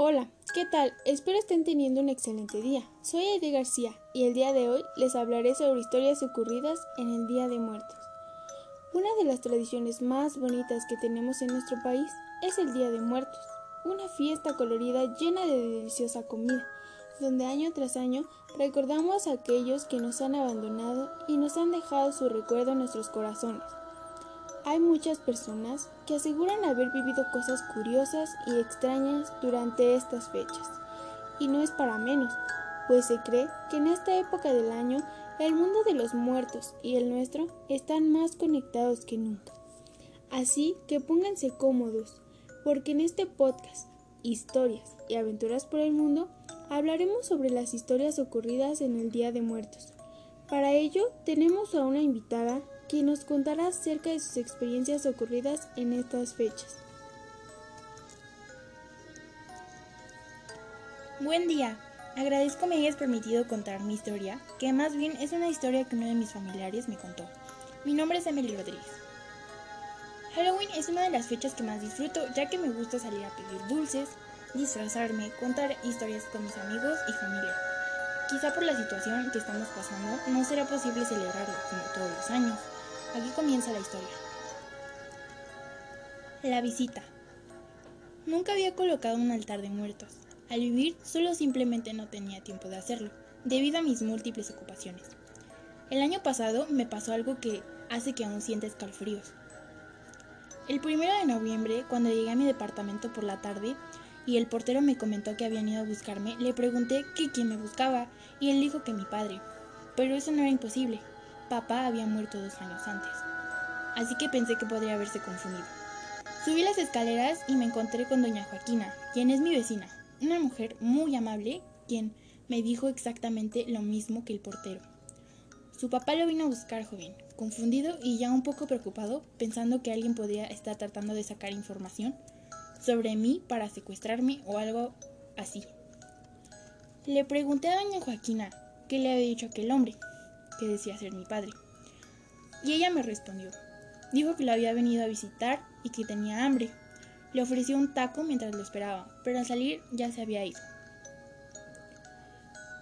Hola, ¿qué tal? Espero estén teniendo un excelente día. Soy Aide García y el día de hoy les hablaré sobre historias ocurridas en el Día de Muertos. Una de las tradiciones más bonitas que tenemos en nuestro país es el Día de Muertos, una fiesta colorida llena de deliciosa comida, donde año tras año recordamos a aquellos que nos han abandonado y nos han dejado su recuerdo en nuestros corazones. Hay muchas personas que aseguran haber vivido cosas curiosas y extrañas durante estas fechas. Y no es para menos, pues se cree que en esta época del año el mundo de los muertos y el nuestro están más conectados que nunca. Así que pónganse cómodos, porque en este podcast, Historias y Aventuras por el Mundo, hablaremos sobre las historias ocurridas en el Día de Muertos. Para ello tenemos a una invitada quien nos contará acerca de sus experiencias ocurridas en estas fechas. Buen día. Agradezco me hayas permitido contar mi historia, que más bien es una historia que uno de mis familiares me contó. Mi nombre es Emily Rodríguez. Halloween es una de las fechas que más disfruto, ya que me gusta salir a pedir dulces, disfrazarme, contar historias con mis amigos y familia. Quizá por la situación que estamos pasando no será posible celebrarlo como todos los años, Aquí comienza la historia. La visita. Nunca había colocado un altar de muertos. Al vivir solo simplemente no tenía tiempo de hacerlo, debido a mis múltiples ocupaciones. El año pasado me pasó algo que hace que aún sienta escalofríos. El primero de noviembre, cuando llegué a mi departamento por la tarde y el portero me comentó que habían ido a buscarme, le pregunté que quién me buscaba y él dijo que mi padre. Pero eso no era imposible, Papá había muerto dos años antes, así que pensé que podría haberse confundido. Subí las escaleras y me encontré con doña Joaquina, quien es mi vecina, una mujer muy amable, quien me dijo exactamente lo mismo que el portero. Su papá lo vino a buscar, joven, confundido y ya un poco preocupado, pensando que alguien podría estar tratando de sacar información sobre mí para secuestrarme o algo así. Le pregunté a doña Joaquina qué le había dicho aquel hombre, que decía ser mi padre. Y ella me respondió. Dijo que lo había venido a visitar y que tenía hambre. Le ofreció un taco mientras lo esperaba, pero al salir ya se había ido.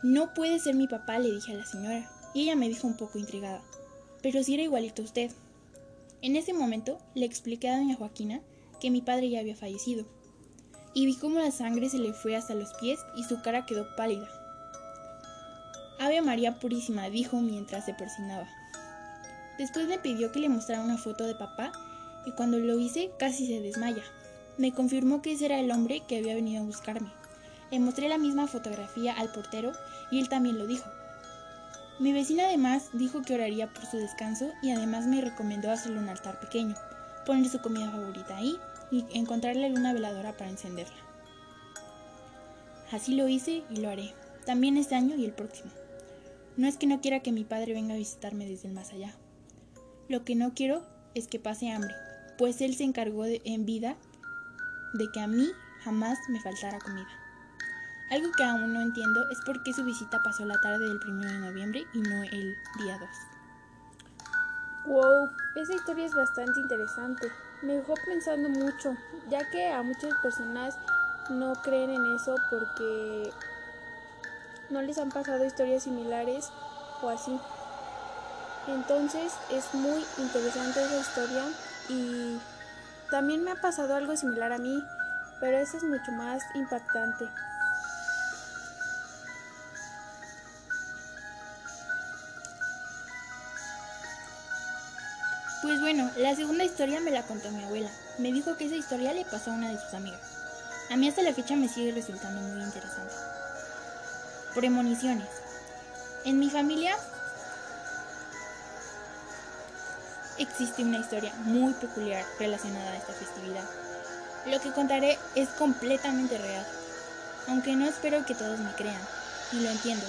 No puede ser mi papá, le dije a la señora, y ella me dijo un poco intrigada. Pero si era igualito a usted. En ese momento le expliqué a doña Joaquina que mi padre ya había fallecido, y vi cómo la sangre se le fue hasta los pies y su cara quedó pálida. Ave María Purísima, dijo mientras se persignaba. Después me pidió que le mostrara una foto de papá y cuando lo hice casi se desmaya. Me confirmó que ese era el hombre que había venido a buscarme. Le mostré la misma fotografía al portero y él también lo dijo. Mi vecina además dijo que oraría por su descanso y además me recomendó hacerle un altar pequeño, poner su comida favorita ahí y encontrarle una veladora para encenderla. Así lo hice y lo haré, también este año y el próximo. No es que no quiera que mi padre venga a visitarme desde el más allá. Lo que no quiero es que pase hambre, pues él se encargó en vida de que a mí jamás me faltara comida. Algo que aún no entiendo es por qué su visita pasó la tarde del 1 de noviembre y no el día 2. Wow, esa historia es bastante interesante. Me dejó pensando mucho, ya que a muchas personas no creen en eso porque no les han pasado historias similares o así. Entonces es muy interesante esa historia y también me ha pasado algo similar a mí, pero ese es mucho más impactante. Pues bueno, la segunda historia me la contó mi abuela. Me dijo que esa historia le pasó a una de sus amigas. A mí hasta la fecha me sigue resultando muy interesante. Premoniciones. En mi familia existe una historia muy peculiar relacionada a esta festividad. Lo que contaré es completamente real, aunque no espero que todos me crean, y lo entiendo.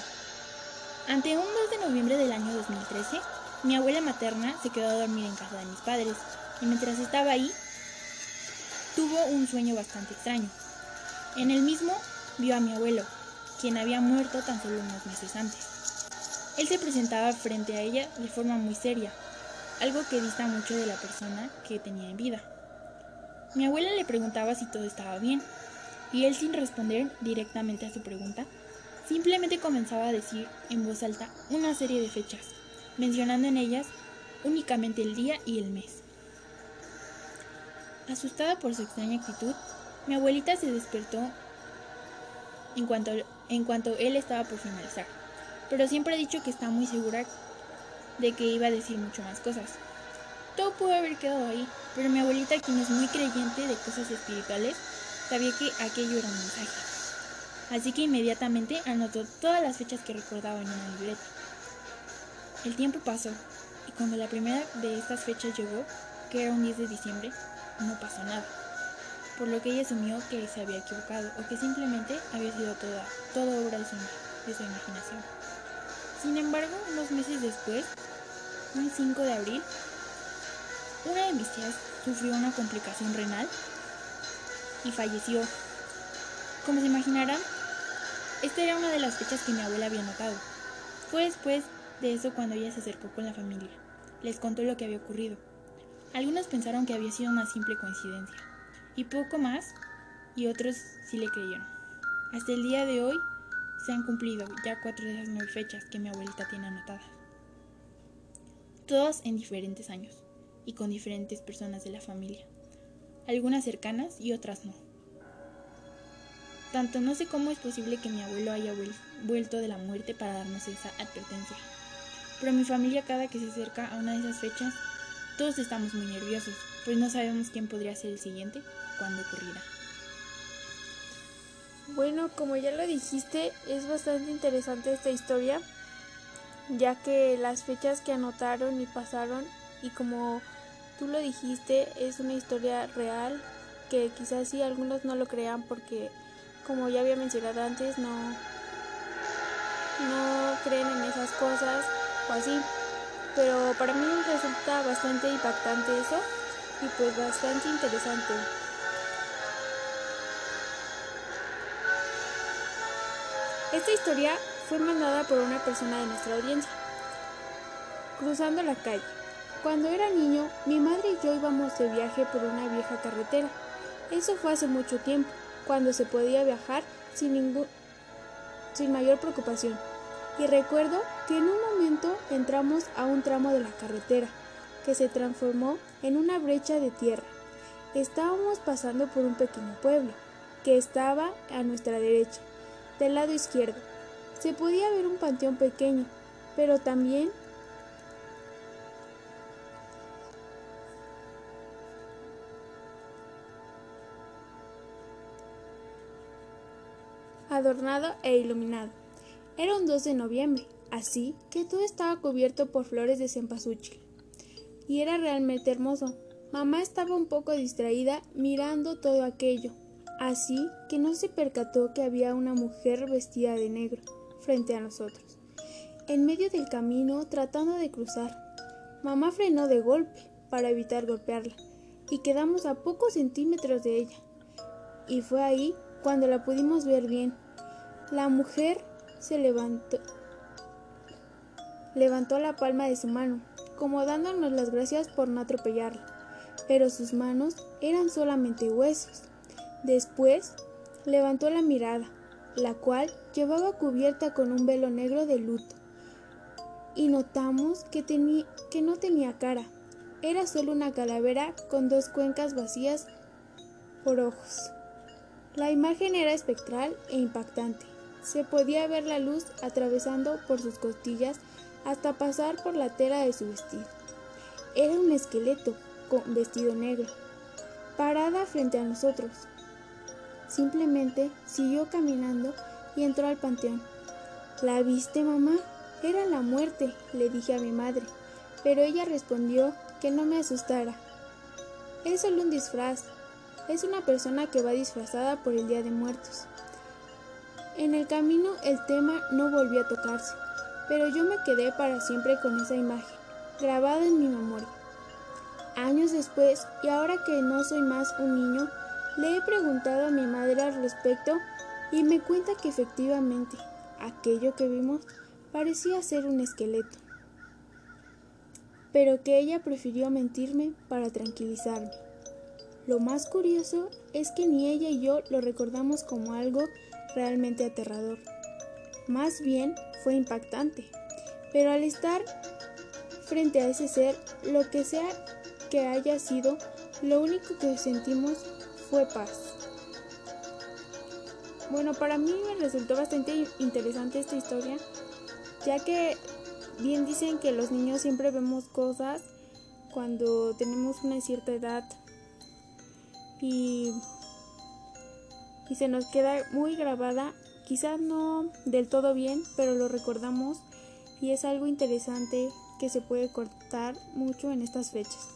Ante un 2 de noviembre del año 2013, mi abuela materna se quedó a dormir en casa de mis padres, y mientras estaba ahí, tuvo un sueño bastante extraño. En el mismo vio a mi abuelo, quien había muerto tan solo unos meses antes. Él se presentaba frente a ella de forma muy seria, algo que dista mucho de la persona que tenía en vida. Mi abuela le preguntaba si todo estaba bien, y él sin responder directamente a su pregunta, simplemente comenzaba a decir en voz alta una serie de fechas, mencionando en ellas únicamente el día y el mes. Asustada por su extraña actitud, mi abuelita se despertó en cuanto, en cuanto él estaba por finalizar, pero siempre ha dicho que está muy segura de que iba a decir mucho más cosas. Todo pudo haber quedado ahí, pero mi abuelita, quien es muy creyente de cosas espirituales, sabía que aquello era un mensaje. Así que inmediatamente anotó todas las fechas que recordaba en una libreta. El tiempo pasó, y cuando la primera de estas fechas llegó, que era un 10 de diciembre, no pasó nada, por lo que ella asumió que se había equivocado o que simplemente había sido toda, toda obra de su, de su imaginación. Sin embargo, unos meses después, un 5 de abril, una de mis tías sufrió una complicación renal y falleció. Como se imaginarán, esta era una de las fechas que mi abuela había notado. Fue después de eso cuando ella se acercó con la familia. Les contó lo que había ocurrido. Algunos pensaron que había sido una simple coincidencia, y poco más, y otros sí le creyeron. Hasta el día de hoy se han cumplido ya cuatro de esas nueve fechas que mi abuelita tiene anotadas. Todas en diferentes años y con diferentes personas de la familia, algunas cercanas y otras no. Tanto no sé cómo es posible que mi abuelo haya vuelto de la muerte para darnos esa advertencia. Pero mi familia cada que se acerca a una de esas fechas todos estamos muy nerviosos, pues no sabemos quién podría ser el siguiente cuando ocurrirá. Bueno, como ya lo dijiste, es bastante interesante esta historia, ya que las fechas que anotaron y pasaron, y como tú lo dijiste, es una historia real, que quizás sí algunos no lo crean porque, como ya había mencionado antes, no, no creen en esas cosas o así pero para mí resulta bastante impactante eso y pues bastante interesante. Esta historia fue mandada por una persona de nuestra audiencia. Cruzando la calle. Cuando era niño, mi madre y yo íbamos de viaje por una vieja carretera. Eso fue hace mucho tiempo, cuando se podía viajar sin ningún sin mayor preocupación y recuerdo que en un momento entramos a un tramo de la carretera que se transformó en una brecha de tierra. Estábamos pasando por un pequeño pueblo que estaba a nuestra derecha, del lado izquierdo. Se podía ver un panteón pequeño, pero también adornado e iluminado. Era un 2 de noviembre, así que todo estaba cubierto por flores de cempasúchil. Y era realmente hermoso. Mamá estaba un poco distraída mirando todo aquello, así que no se percató que había una mujer vestida de negro frente a nosotros. En medio del camino, tratando de cruzar, mamá frenó de golpe para evitar golpearla y quedamos a pocos centímetros de ella. Y fue ahí cuando la pudimos ver bien. La mujer se levantó, levantó la palma de su mano, como dándonos las gracias por no atropellarla, pero sus manos eran solamente huesos. Después levantó la mirada, la cual llevaba cubierta con un velo negro de luto, y notamos que, que no tenía cara, era solo una calavera con dos cuencas vacías por ojos. La imagen era espectral e impactante. Se podía ver la luz atravesando por sus costillas hasta pasar por la tela de su vestido. Era un esqueleto con vestido negro, parada frente a nosotros. Simplemente siguió caminando y entró al panteón. ¿La viste, mamá? Era la muerte, le dije a mi madre, pero ella respondió que no me asustara. Es solo un disfraz. Es una persona que va disfrazada por el Día de Muertos. En el camino el tema no volvió a tocarse, pero yo me quedé para siempre con esa imagen, grabada en mi memoria. Años después, y ahora que no soy más un niño, le he preguntado a mi madre al respecto y me cuenta que efectivamente aquello que vimos parecía ser un esqueleto, pero que ella prefirió mentirme para tranquilizarme. Lo más curioso es que ni ella y yo lo recordamos como algo realmente aterrador. Más bien fue impactante. Pero al estar frente a ese ser, lo que sea que haya sido, lo único que sentimos fue paz. Bueno, para mí me resultó bastante interesante esta historia, ya que bien dicen que los niños siempre vemos cosas cuando tenemos una cierta edad y, y se nos queda muy grabada, quizás no del todo bien, pero lo recordamos y es algo interesante que se puede cortar mucho en estas fechas.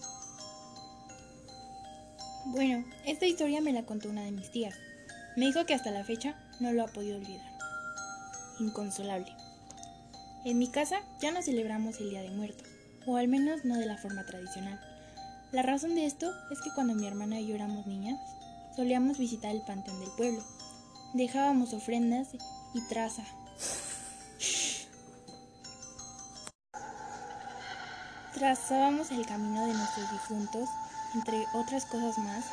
Bueno, esta historia me la contó una de mis tías. Me dijo que hasta la fecha no lo ha podido olvidar. Inconsolable. En mi casa ya no celebramos el Día de Muertos, o al menos no de la forma tradicional. La razón de esto es que cuando mi hermana y yo éramos niñas, solíamos visitar el panteón del pueblo. Dejábamos ofrendas y traza. Trazábamos el camino de nuestros difuntos, entre otras cosas más,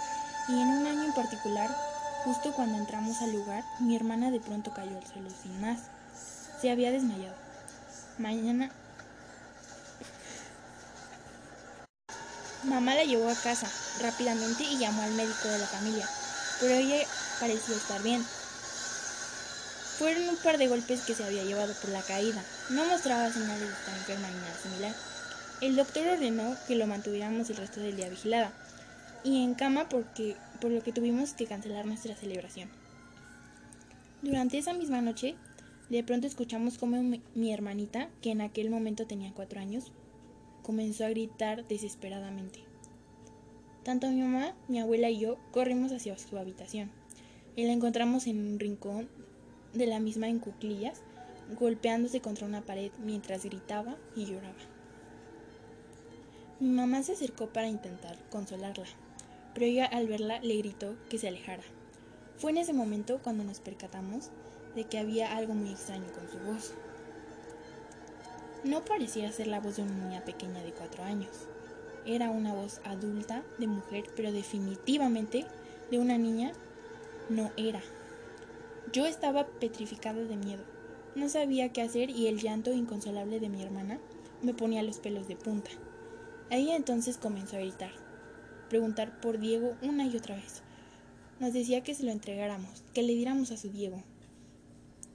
y en un año en particular, justo cuando entramos al lugar, mi hermana de pronto cayó al suelo sin más. Se había desmayado. Mañana Mamá la llevó a casa rápidamente y llamó al médico de la familia, pero ella parecía estar bien. Fueron un par de golpes que se había llevado por la caída. No mostraba señales de estar enferma ni nada similar. El doctor ordenó que lo mantuviéramos el resto del día vigilada y en cama porque, por lo que tuvimos que cancelar nuestra celebración. Durante esa misma noche, de pronto escuchamos cómo mi hermanita, que en aquel momento tenía cuatro años, comenzó a gritar desesperadamente. Tanto mi mamá, mi abuela y yo corrimos hacia su habitación y la encontramos en un rincón de la misma en cuclillas, golpeándose contra una pared mientras gritaba y lloraba. Mi mamá se acercó para intentar consolarla, pero ella al verla le gritó que se alejara. Fue en ese momento cuando nos percatamos de que había algo muy extraño con su voz. No parecía ser la voz de una niña pequeña de cuatro años. Era una voz adulta de mujer, pero definitivamente de una niña no era. Yo estaba petrificada de miedo. No sabía qué hacer y el llanto inconsolable de mi hermana me ponía los pelos de punta. Ella entonces comenzó a gritar, preguntar por Diego una y otra vez. Nos decía que se lo entregáramos, que le diéramos a su Diego.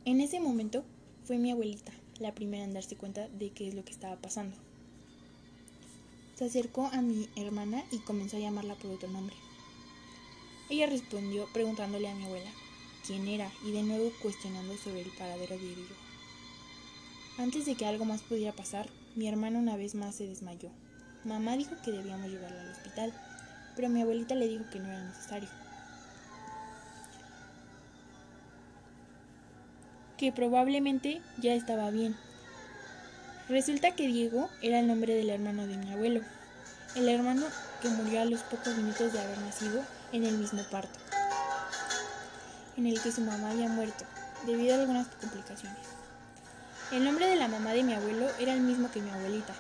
En ese momento fue mi abuelita, la primera en darse cuenta de qué es lo que estaba pasando. Se acercó a mi hermana y comenzó a llamarla por otro nombre. Ella respondió preguntándole a mi abuela quién era y de nuevo cuestionando sobre el paradero de Diego. Antes de que algo más pudiera pasar, mi hermana una vez más se desmayó. Mamá dijo que debíamos llevarla al hospital, pero mi abuelita le dijo que no era necesario. que probablemente ya estaba bien. Resulta que Diego era el nombre del hermano de mi abuelo, el hermano que murió a los pocos minutos de haber nacido en el mismo parto, en el que su mamá había muerto debido a algunas complicaciones. El nombre de la mamá de mi abuelo era el mismo que mi abuelita.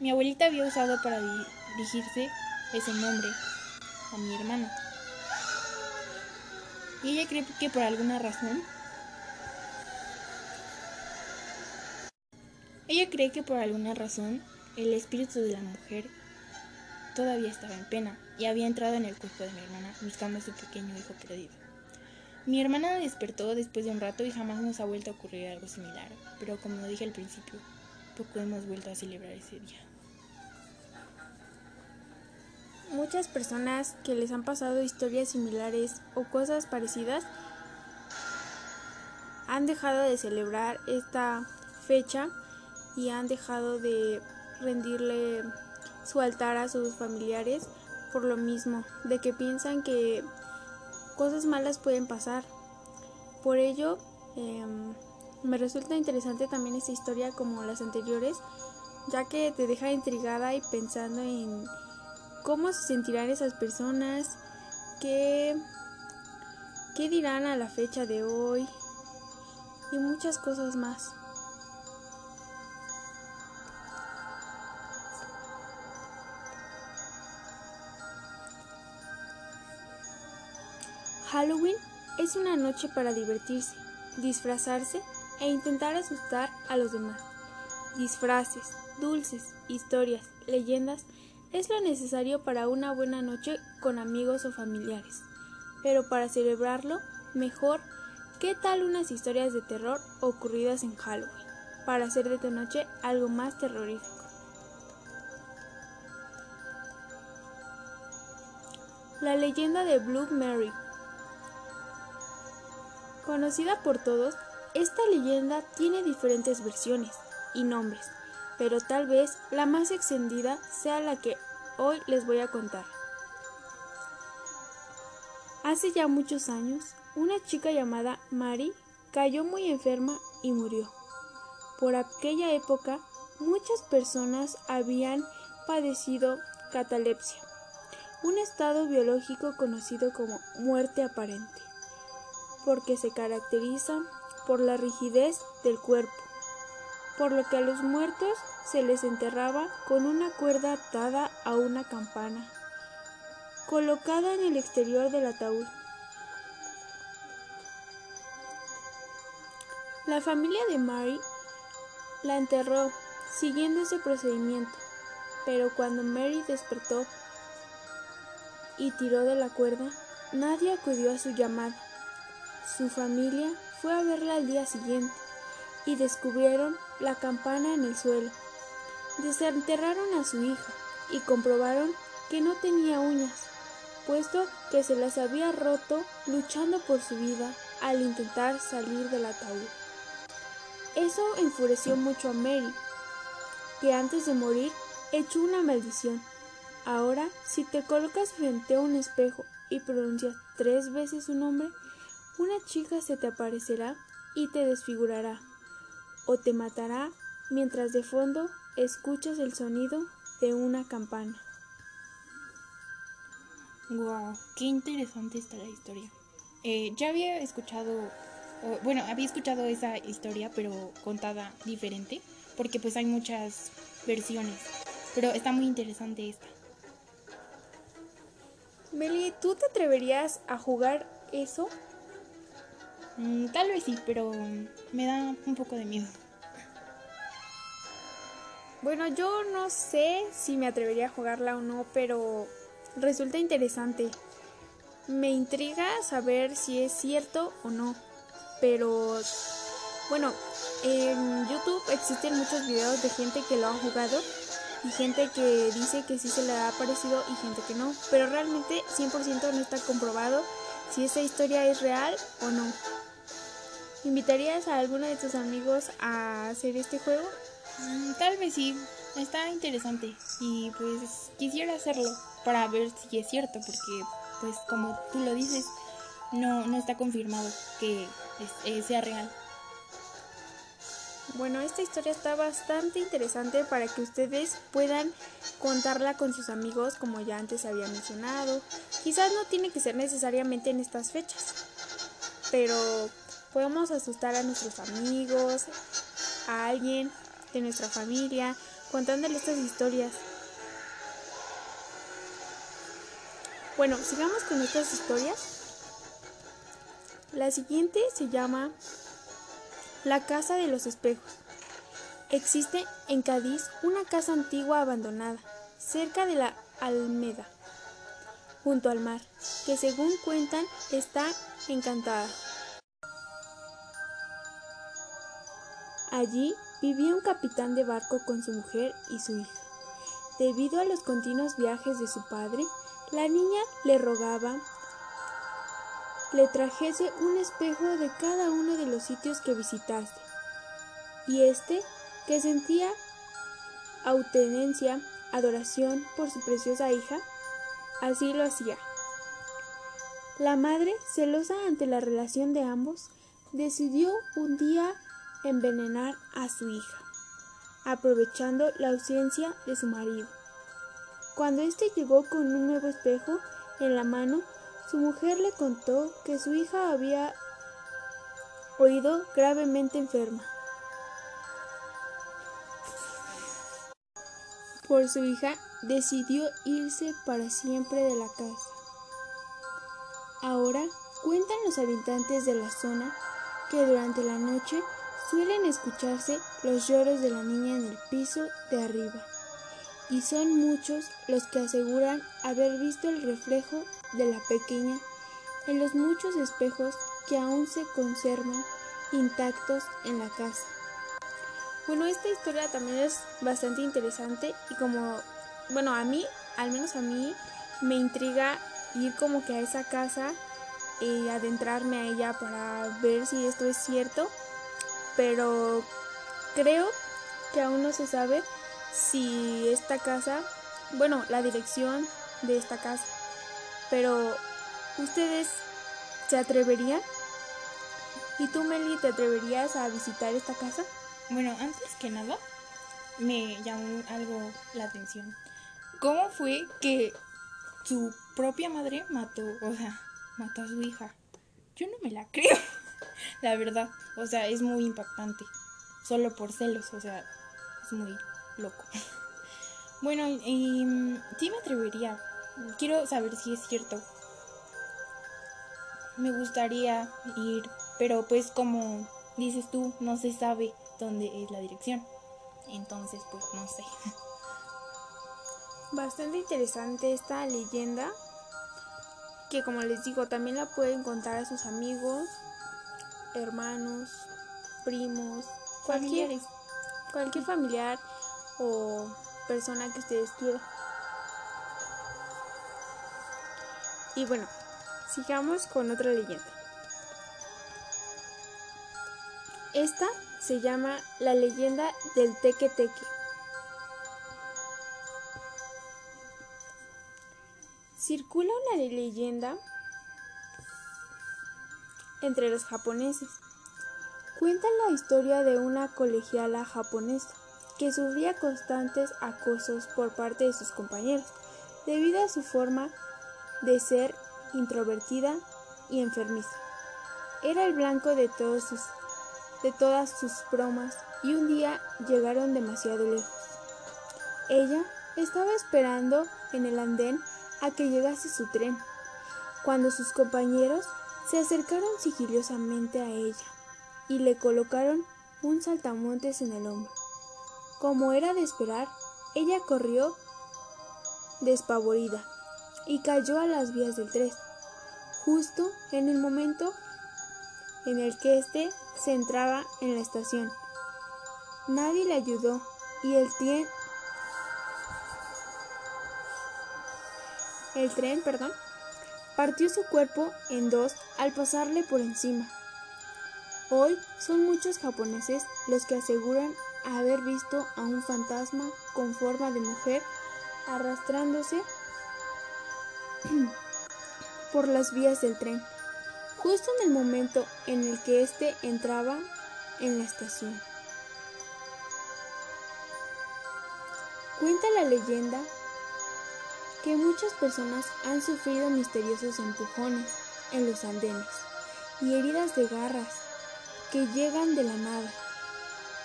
Mi abuelita había usado para dirigirse ese nombre a mi hermano y ella cree que por alguna razón ella cree que por alguna razón el espíritu de la mujer todavía estaba en pena y había entrado en el cuerpo de mi hermana buscando a su pequeño hijo perdido. Mi hermana despertó después de un rato y jamás nos ha vuelto a ocurrir algo similar, pero como dije al principio, poco hemos vuelto a celebrar ese día. Muchas personas que les han pasado historias similares o cosas parecidas han dejado de celebrar esta fecha y han dejado de rendirle su altar a sus familiares por lo mismo, de que piensan que cosas malas pueden pasar. Por ello, em, me resulta interesante también esta historia como las anteriores, ya que te deja intrigada y pensando en cómo se sentirán esas personas, qué, qué dirán a la fecha de hoy y muchas cosas más. Halloween es una noche para divertirse, disfrazarse e intentar asustar a los demás. Disfraces, dulces, historias, leyendas es lo necesario para una buena noche con amigos o familiares. Pero para celebrarlo, mejor, ¿qué tal unas historias de terror ocurridas en Halloween? Para hacer de tu noche algo más terrorífico. La leyenda de Blue Mary. Conocida por todos, esta leyenda tiene diferentes versiones y nombres, pero tal vez la más extendida sea la que hoy les voy a contar. Hace ya muchos años, una chica llamada Mary cayó muy enferma y murió. Por aquella época, muchas personas habían padecido catalepsia, un estado biológico conocido como muerte aparente, porque se caracteriza por la rigidez del cuerpo, por lo que a los muertos se les enterraba con una cuerda atada a una campana, colocada en el exterior del ataúd. La familia de Mary la enterró siguiendo ese procedimiento, pero cuando Mary despertó y tiró de la cuerda, nadie acudió a su llamada. Su familia fue a verla al día siguiente y descubrieron la campana en el suelo. Desenterraron a su hija y comprobaron que no tenía uñas, puesto que se las había roto luchando por su vida al intentar salir del ataúd. Eso enfureció mucho a Mary, que antes de morir echó una maldición. Ahora, si te colocas frente a un espejo y pronuncias tres veces su nombre, una chica se te aparecerá y te desfigurará, o te matará mientras de fondo escuchas el sonido de una campana. Wow, qué interesante está la historia. Eh, ya había escuchado, bueno, había escuchado esa historia, pero contada diferente, porque pues hay muchas versiones. Pero está muy interesante esta. Meli, ¿tú te atreverías a jugar eso? Mm, tal vez sí, pero me da un poco de miedo. Bueno, yo no sé si me atrevería a jugarla o no, pero resulta interesante. Me intriga saber si es cierto o no. Pero bueno, en YouTube existen muchos videos de gente que lo ha jugado y gente que dice que sí se le ha parecido y gente que no. Pero realmente 100% no está comprobado si esa historia es real o no. ¿Invitarías a alguno de tus amigos a hacer este juego? Mm, tal vez sí, está interesante y pues quisiera hacerlo para ver si es cierto porque pues como tú lo dices no, no está confirmado que eh, sea real. Bueno, esta historia está bastante interesante para que ustedes puedan contarla con sus amigos como ya antes había mencionado. Quizás no tiene que ser necesariamente en estas fechas, pero Podemos asustar a nuestros amigos, a alguien de nuestra familia, contándole estas historias. Bueno, sigamos con estas historias. La siguiente se llama La Casa de los Espejos. Existe en Cádiz una casa antigua abandonada, cerca de la Almeda, junto al mar, que según cuentan está encantada. Allí vivía un capitán de barco con su mujer y su hija. Debido a los continuos viajes de su padre, la niña le rogaba le trajese un espejo de cada uno de los sitios que visitase. Y éste, que sentía autenencia, adoración por su preciosa hija, así lo hacía. La madre, celosa ante la relación de ambos, decidió un día envenenar a su hija, aprovechando la ausencia de su marido. Cuando éste llegó con un nuevo espejo en la mano, su mujer le contó que su hija había oído gravemente enferma. Por su hija decidió irse para siempre de la casa. Ahora Cuentan los habitantes de la zona que durante la noche suelen escucharse los lloros de la niña en el piso de arriba, y son muchos los que aseguran haber visto el reflejo de la pequeña en los muchos espejos que aún se conservan intactos en la casa. Bueno, esta historia también es bastante interesante y como, bueno, a mí, al menos a mí, me intriga ir como que a esa casa y adentrarme a ella para ver si esto es cierto, pero creo que aún no se sabe si esta casa, bueno, la dirección de esta casa, pero ustedes se atreverían? ¿Y tú, Meli, te atreverías a visitar esta casa? Bueno, antes que nada, me llamó algo la atención. ¿Cómo fue que su propia madre mató, o sea, mató a su hija? Yo no me la creo, la verdad. O sea, es muy impactante. Solo por celos, o sea, es muy loco. Bueno, y, mm, sí me atrevería. Quiero saber si es cierto. Me gustaría ir, pero pues como dices tú, no se sabe dónde es la dirección. Entonces, pues no sé. Bastante interesante esta leyenda, que como les digo, también la pueden contar a sus amigos, hermanos, primos, cualquier, Familiares. cualquier familiar o persona que ustedes quieran. Y bueno, sigamos con otra leyenda. Esta se llama la leyenda del teque teque. Circula una leyenda entre los japoneses. Cuenta la historia de una colegiala japonesa que sufría constantes acosos por parte de sus compañeros debido a su forma de ser introvertida y enfermiza. Era el blanco de, todos de todas sus bromas y un día llegaron demasiado lejos. Ella estaba esperando en el andén a que llegase su tren, cuando sus compañeros se acercaron sigilosamente a ella y le colocaron un saltamontes en el hombro. Como era de esperar, ella corrió despavorida y cayó a las vías del tren, justo en el momento en el que éste se entraba en la estación. Nadie le ayudó y el tren, el tren, perdón, partió su cuerpo en dos al pasarle por encima. Hoy son muchos japoneses los que aseguran haber visto a un fantasma con forma de mujer arrastrándose por las vías del tren, justo en el momento en el que éste entraba en la estación. Cuenta la leyenda que muchas personas han sufrido misteriosos empujones en los andenes y heridas de garras que llegan de la nada.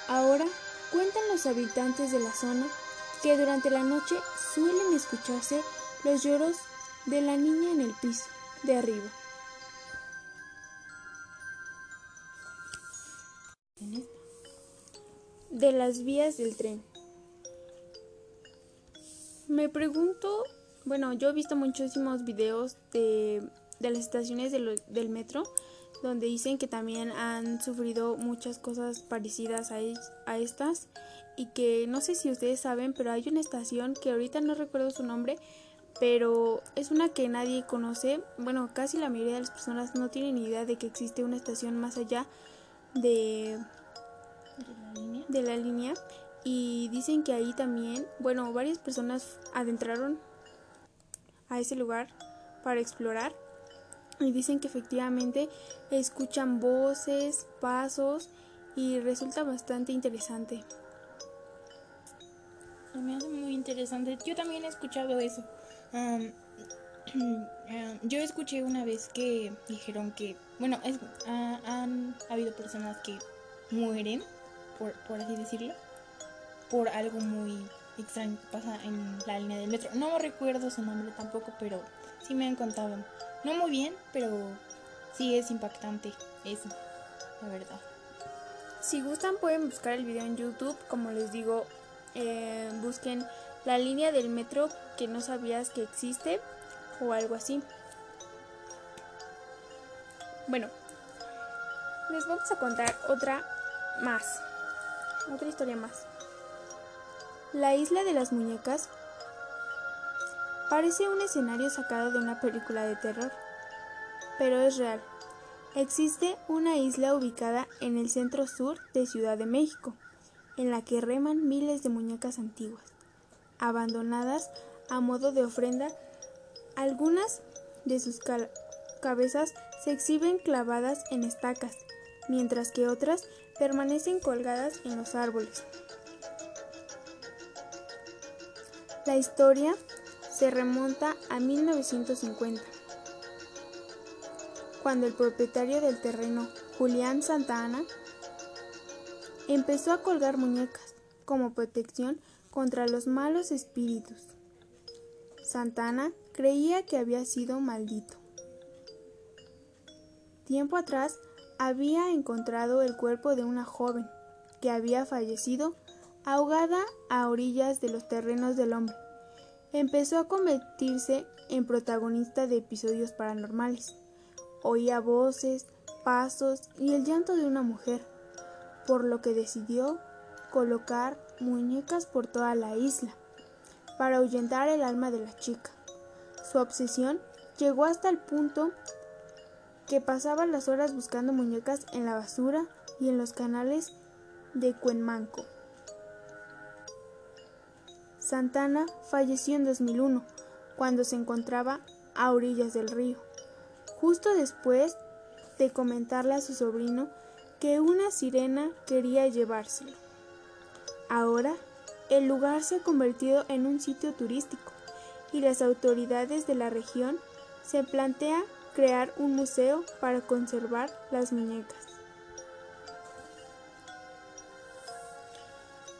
Ahora cuentan los habitantes de la zona que durante la noche suelen escucharse los lloros de la niña en el piso de arriba. De las vías del tren. Me pregunto, bueno, yo he visto muchísimos videos de, de las estaciones del, del metro donde dicen que también han sufrido muchas cosas parecidas a, es- a estas y que no sé si ustedes saben, pero hay una estación que ahorita no recuerdo su nombre, pero es una que nadie conoce. Bueno, casi la mayoría de las personas no tienen idea de que existe una estación más allá de, de la línea y dicen que ahí también, bueno, varias personas adentraron a ese lugar para explorar y dicen que efectivamente escuchan voces, pasos y resulta bastante interesante. Me hace muy interesante. Yo también he escuchado eso. Yo escuché una vez que dijeron que, bueno, han habido personas que mueren, por, por así decirlo, por algo muy extraño pasa en la línea del metro. No recuerdo su nombre tampoco, pero sí me han contado. No muy bien, pero Sí, es impactante eso, la verdad. Si gustan pueden buscar el video en YouTube, como les digo, eh, busquen la línea del metro que no sabías que existe o algo así. Bueno, les vamos a contar otra más, otra historia más. La isla de las muñecas parece un escenario sacado de una película de terror, pero es real. Existe una isla ubicada en el centro sur de Ciudad de México, en la que reman miles de muñecas antiguas, abandonadas a modo de ofrenda. Algunas de sus cabezas se exhiben clavadas en estacas, mientras que otras permanecen colgadas en los árboles. La historia se remonta a 1950 cuando el propietario del terreno, Julián Santa Ana, empezó a colgar muñecas como protección contra los malos espíritus. Santana creía que había sido maldito. Tiempo atrás había encontrado el cuerpo de una joven que había fallecido ahogada a orillas de los terrenos del hombre. Empezó a convertirse en protagonista de episodios paranormales. Oía voces, pasos y el llanto de una mujer, por lo que decidió colocar muñecas por toda la isla para ahuyentar el alma de la chica. Su obsesión llegó hasta el punto que pasaba las horas buscando muñecas en la basura y en los canales de Cuenmanco. Santana falleció en 2001 cuando se encontraba a orillas del río justo después de comentarle a su sobrino que una sirena quería llevárselo. Ahora, el lugar se ha convertido en un sitio turístico y las autoridades de la región se plantea crear un museo para conservar las muñecas.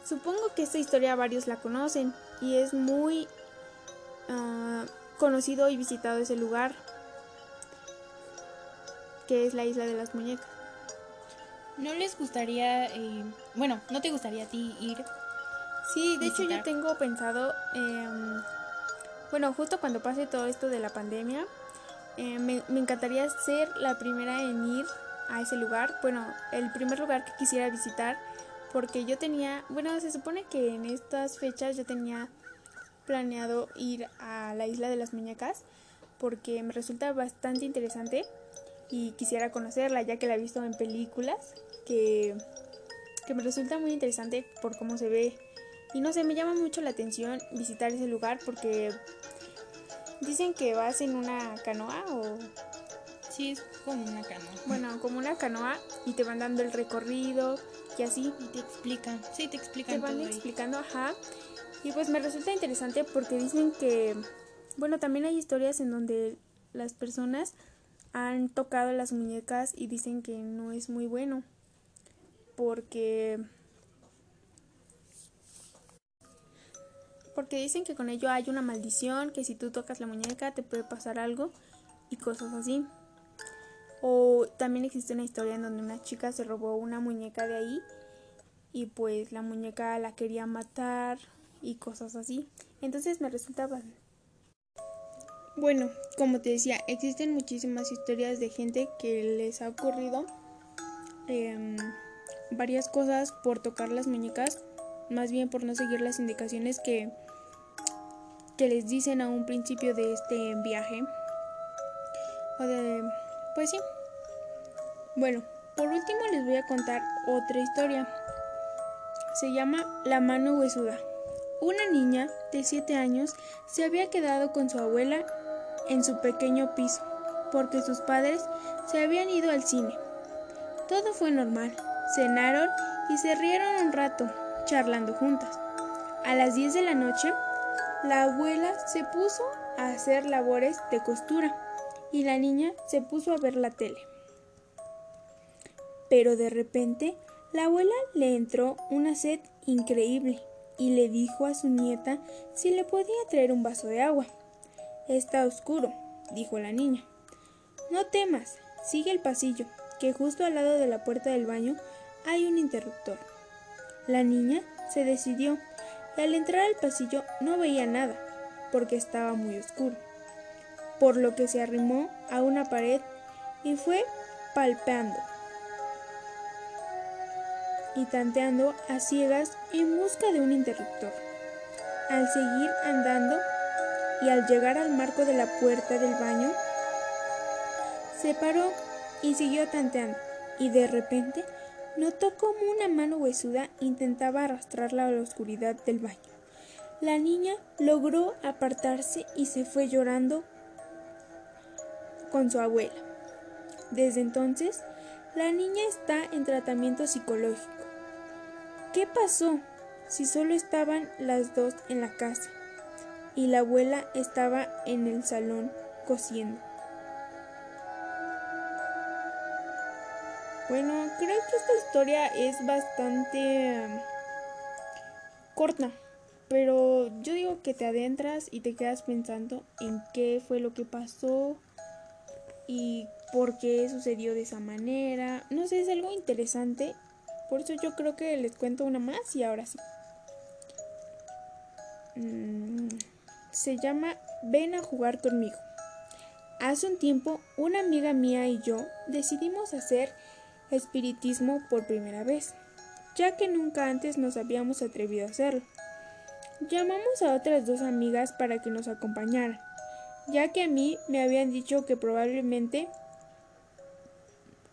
Supongo que esta historia varios la conocen y es muy uh, conocido y visitado ese lugar que es la isla de las muñecas. ¿No les gustaría, eh, bueno, no te gustaría a ti ir? Sí, de hecho yo tengo pensado, eh, bueno, justo cuando pase todo esto de la pandemia, eh, me, me encantaría ser la primera en ir a ese lugar, bueno, el primer lugar que quisiera visitar, porque yo tenía, bueno, se supone que en estas fechas yo tenía planeado ir a la isla de las muñecas, porque me resulta bastante interesante y quisiera conocerla ya que la he visto en películas que, que me resulta muy interesante por cómo se ve y no sé, me llama mucho la atención visitar ese lugar porque dicen que vas en una canoa o... Sí, es como una canoa. Bueno, como una canoa y te van dando el recorrido y así. Y te explican, sí, te explican. Te van explicando, ajá. Y pues me resulta interesante porque dicen que, bueno, también hay historias en donde las personas han tocado las muñecas y dicen que no es muy bueno porque porque dicen que con ello hay una maldición, que si tú tocas la muñeca te puede pasar algo y cosas así. O también existe una historia en donde una chica se robó una muñeca de ahí y pues la muñeca la quería matar y cosas así. Entonces me resulta bueno, como te decía, existen muchísimas historias de gente que les ha ocurrido em, varias cosas por tocar las muñecas, más bien por no seguir las indicaciones que, que les dicen a un principio de este viaje. O de, pues sí. Bueno, por último les voy a contar otra historia. Se llama La mano huesuda. Una niña de 7 años se había quedado con su abuela en su pequeño piso, porque sus padres se habían ido al cine. Todo fue normal. Cenaron y se rieron un rato, charlando juntas. A las 10 de la noche, la abuela se puso a hacer labores de costura y la niña se puso a ver la tele. Pero de repente, la abuela le entró una sed increíble y le dijo a su nieta si le podía traer un vaso de agua. Está oscuro, dijo la niña. No temas, sigue el pasillo, que justo al lado de la puerta del baño hay un interruptor. La niña se decidió y al entrar al pasillo no veía nada, porque estaba muy oscuro, por lo que se arrimó a una pared y fue palpeando y tanteando a ciegas en busca de un interruptor. Al seguir andando y al llegar al marco de la puerta del baño, se paró y siguió tanteando, y de repente notó como una mano huesuda intentaba arrastrarla a la oscuridad del baño. La niña logró apartarse y se fue llorando con su abuela. Desde entonces, la niña está en tratamiento psicológico. ¿Qué pasó si solo estaban las dos en la casa y la abuela estaba en el salón cosiendo? Bueno, creo que esta historia es bastante um, corta, pero yo digo que te adentras y te quedas pensando en qué fue lo que pasó y por qué sucedió de esa manera. No sé, es algo interesante por eso yo creo que les cuento una más y ahora sí. Mm, se llama Ven a jugar conmigo. Hace un tiempo una amiga mía y yo decidimos hacer espiritismo por primera vez, ya que nunca antes nos habíamos atrevido a hacerlo. Llamamos a otras dos amigas para que nos acompañaran, ya que a mí me habían dicho que probablemente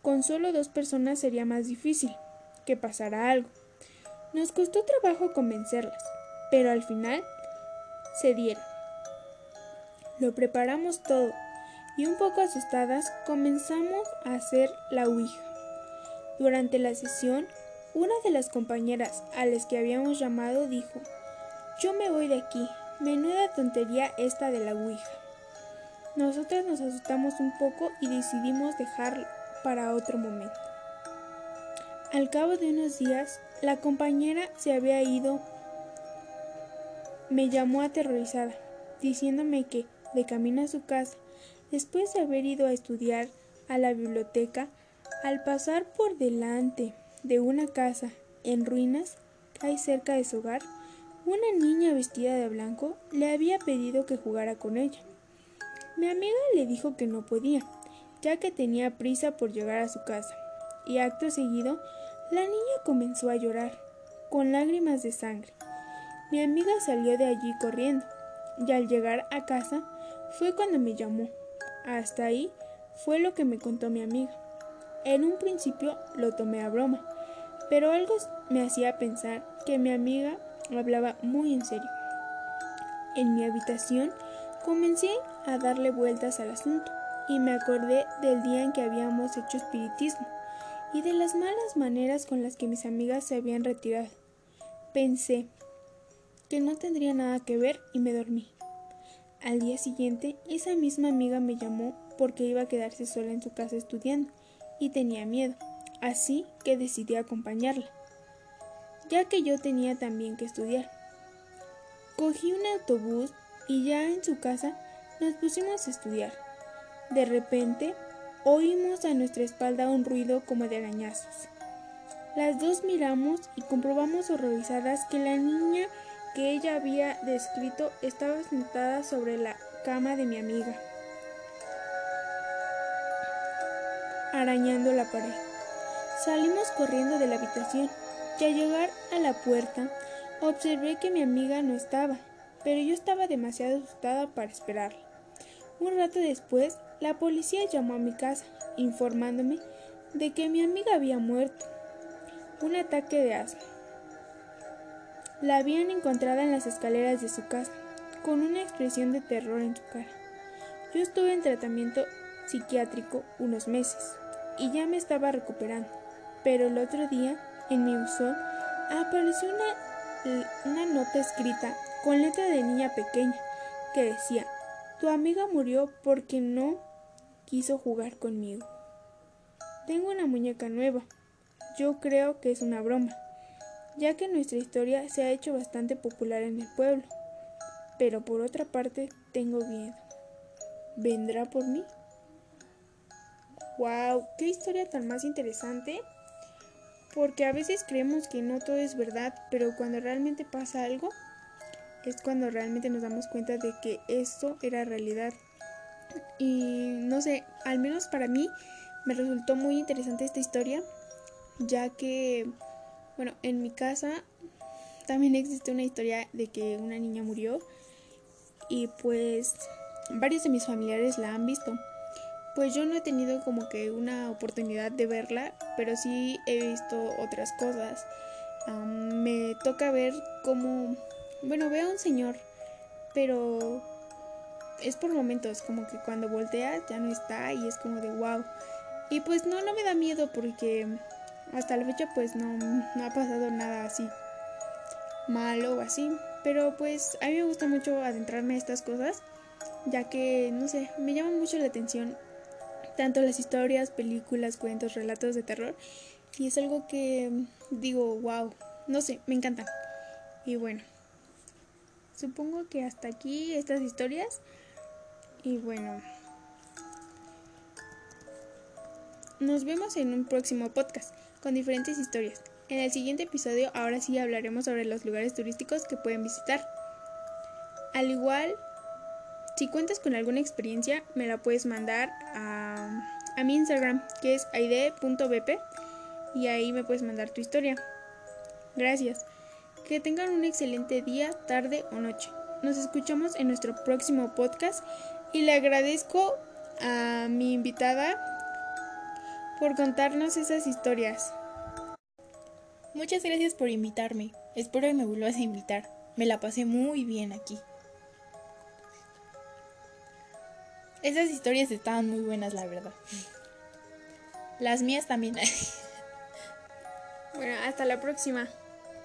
con solo dos personas sería más difícil que pasara algo. Nos costó trabajo convencerlas, pero al final se dieron. Lo preparamos todo y un poco asustadas comenzamos a hacer la Ouija. Durante la sesión, una de las compañeras a las que habíamos llamado dijo, yo me voy de aquí, menuda tontería esta de la Ouija. Nosotras nos asustamos un poco y decidimos dejar para otro momento. Al cabo de unos días, la compañera se había ido. Me llamó aterrorizada, diciéndome que, de camino a su casa, después de haber ido a estudiar a la biblioteca, al pasar por delante de una casa en ruinas que hay cerca de su hogar, una niña vestida de blanco le había pedido que jugara con ella. Mi amiga le dijo que no podía, ya que tenía prisa por llegar a su casa, y acto seguido la niña comenzó a llorar, con lágrimas de sangre. Mi amiga salió de allí corriendo, y al llegar a casa fue cuando me llamó. Hasta ahí fue lo que me contó mi amiga. En un principio lo tomé a broma, pero algo me hacía pensar que mi amiga hablaba muy en serio. En mi habitación comencé a darle vueltas al asunto y me acordé del día en que habíamos hecho espiritismo y de las malas maneras con las que mis amigas se habían retirado. Pensé que no tendría nada que ver y me dormí. Al día siguiente, esa misma amiga me llamó porque iba a quedarse sola en su casa estudiando y tenía miedo, así que decidí acompañarla, ya que yo tenía también que estudiar. Cogí un autobús y ya en su casa nos pusimos a estudiar. De repente Oímos a nuestra espalda un ruido como de arañazos. Las dos miramos y comprobamos horrorizadas que la niña que ella había descrito estaba sentada sobre la cama de mi amiga, arañando la pared. Salimos corriendo de la habitación y al llegar a la puerta observé que mi amiga no estaba, pero yo estaba demasiado asustada para esperarla. Un rato después la policía llamó a mi casa informándome de que mi amiga había muerto. Un ataque de asma. La habían encontrado en las escaleras de su casa, con una expresión de terror en su cara. Yo estuve en tratamiento psiquiátrico unos meses y ya me estaba recuperando, pero el otro día, en mi buzón, apareció una, una nota escrita con letra de niña pequeña que decía, tu amiga murió porque no quiso jugar conmigo. Tengo una muñeca nueva. Yo creo que es una broma, ya que nuestra historia se ha hecho bastante popular en el pueblo. Pero por otra parte, tengo miedo. ¿Vendrá por mí? wow, qué historia tan más interesante. Porque a veces creemos que no todo es verdad, pero cuando realmente pasa algo, es cuando realmente nos damos cuenta de que esto era realidad. Y no sé, al menos para mí me resultó muy interesante esta historia, ya que, bueno, en mi casa también existe una historia de que una niña murió y pues varios de mis familiares la han visto. Pues yo no he tenido como que una oportunidad de verla, pero sí he visto otras cosas. me toca ver cómo, bueno, veo a un señor, pero es por momentos, como que cuando volteas ya no está y es como de wow. Y pues no, no me da miedo porque hasta la fecha pues no, no ha pasado nada así malo o así. Pero pues a mí me gusta mucho adentrarme a estas cosas, ya que, no sé, me llama mucho la atención tanto las historias, películas, cuentos, relatos de terror. Y es algo que digo, wow, no sé, me encantan. Y bueno, supongo que hasta aquí estas historias. Y bueno, nos vemos en un próximo podcast con diferentes historias. En el siguiente episodio ahora sí hablaremos sobre los lugares turísticos que pueden visitar. Al igual, si cuentas con alguna experiencia, me la puedes mandar a, a mi Instagram, que es aide.bp, y ahí me puedes mandar tu historia. Gracias. Que tengan un excelente día, tarde o noche. Nos escuchamos en nuestro próximo podcast y le agradezco a mi invitada por contarnos esas historias. Muchas gracias por invitarme. Espero que me vuelvas a invitar. Me la pasé muy bien aquí. Esas historias estaban muy buenas, la verdad. Las mías también. bueno, hasta la próxima.